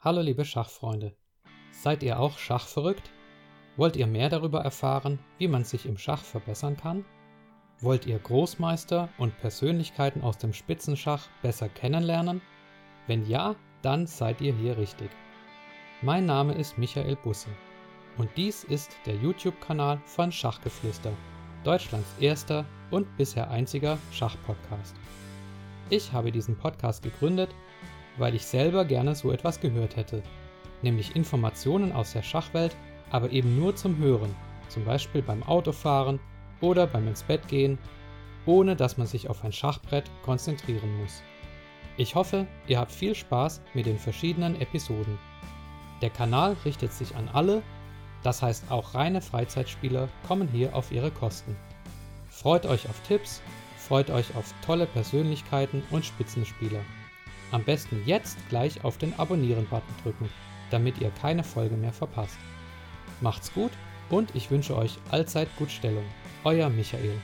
Hallo liebe Schachfreunde. Seid ihr auch schachverrückt? Wollt ihr mehr darüber erfahren, wie man sich im Schach verbessern kann? Wollt ihr Großmeister und Persönlichkeiten aus dem Spitzenschach besser kennenlernen? Wenn ja, dann seid ihr hier richtig. Mein Name ist Michael Busse und dies ist der YouTube-Kanal von Schachgeflüster, Deutschlands erster und bisher einziger Schachpodcast. Ich habe diesen Podcast gegründet, weil ich selber gerne so etwas gehört hätte, nämlich Informationen aus der Schachwelt, aber eben nur zum Hören, zum Beispiel beim Autofahren oder beim ins Bett gehen, ohne dass man sich auf ein Schachbrett konzentrieren muss. Ich hoffe, ihr habt viel Spaß mit den verschiedenen Episoden. Der Kanal richtet sich an alle, das heißt auch reine Freizeitspieler kommen hier auf ihre Kosten. Freut euch auf Tipps, freut euch auf tolle Persönlichkeiten und Spitzenspieler. Am besten jetzt gleich auf den Abonnieren-Button drücken, damit ihr keine Folge mehr verpasst. Macht's gut und ich wünsche euch allzeit gut Stellung. Euer Michael.